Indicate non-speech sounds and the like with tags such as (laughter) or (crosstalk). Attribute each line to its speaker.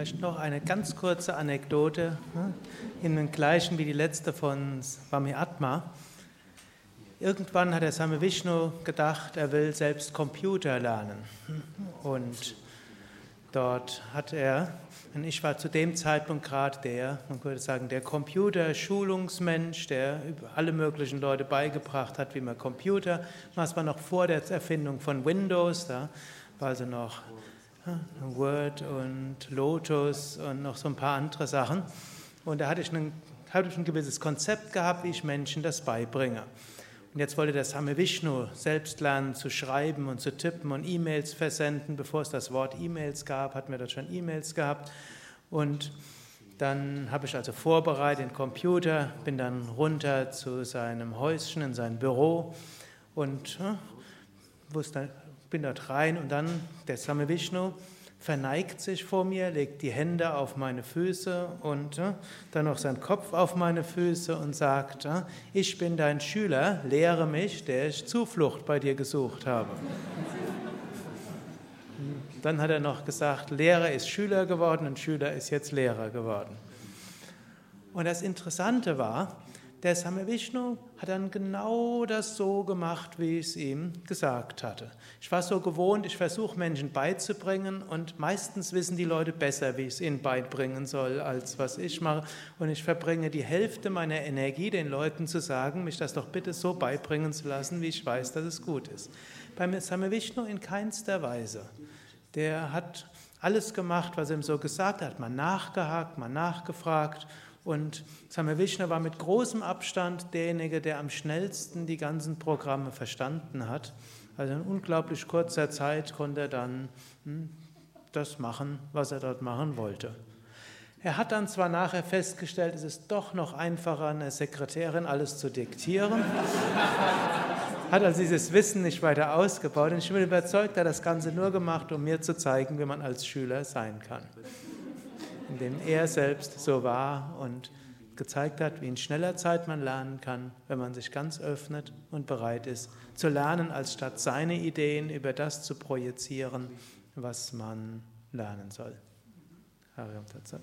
Speaker 1: Vielleicht noch eine ganz kurze Anekdote, ne, in den gleichen wie die letzte von Swami Atma. Irgendwann hat der Same Vishnu gedacht, er will selbst Computer lernen. Und dort hat er, und ich war zu dem Zeitpunkt gerade der, man könnte sagen, der Computerschulungsmensch, der alle möglichen Leute beigebracht hat, wie man Computer, was war noch vor der Erfindung von Windows, da war also noch Word und Lotus und noch so ein paar andere Sachen. Und da hatte ich, ein, hatte ich ein gewisses Konzept gehabt, wie ich Menschen das beibringe. Und jetzt wollte der Same Vishnu selbst lernen zu schreiben und zu tippen und E-Mails versenden. Bevor es das Wort E-Mails gab, hatten wir dort schon E-Mails gehabt. Und dann habe ich also vorbereitet den Computer, bin dann runter zu seinem Häuschen in sein Büro und ja, wusste, bin dort rein und dann der Same Vishnu verneigt sich vor mir, legt die Hände auf meine Füße und äh, dann noch seinen Kopf auf meine Füße und sagt, äh, ich bin dein Schüler, lehre mich, der ich Zuflucht bei dir gesucht habe. dann hat er noch gesagt, Lehrer ist Schüler geworden und Schüler ist jetzt Lehrer geworden. Und das Interessante war, der Same Vishnu hat dann genau das so gemacht, wie ich es ihm gesagt hatte. Ich war so gewohnt, ich versuche Menschen beizubringen und meistens wissen die Leute besser, wie ich es ihnen beibringen soll, als was ich mache. Und ich verbringe die Hälfte meiner Energie, den Leuten zu sagen, mich das doch bitte so beibringen zu lassen, wie ich weiß, dass es gut ist. Beim Same Vishnu in keinster Weise. Der hat alles gemacht, was er ihm so gesagt hat, mal nachgehakt, mal nachgefragt und Same Vishnu war mit großem Abstand derjenige, der am schnellsten die ganzen Programme verstanden hat. Also in unglaublich kurzer Zeit konnte er dann hm, das machen, was er dort machen wollte. Er hat dann zwar nachher festgestellt, es ist doch noch einfacher, einer Sekretärin alles zu diktieren, (laughs) hat also dieses Wissen nicht weiter ausgebaut und ich bin überzeugt, er hat das Ganze nur gemacht, um mir zu zeigen, wie man als Schüler sein kann in dem er selbst so war und gezeigt hat, wie in schneller Zeit man lernen kann, wenn man sich ganz öffnet und bereit ist zu lernen, als statt seine Ideen über das zu projizieren, was man lernen soll. Hariam Tatsat.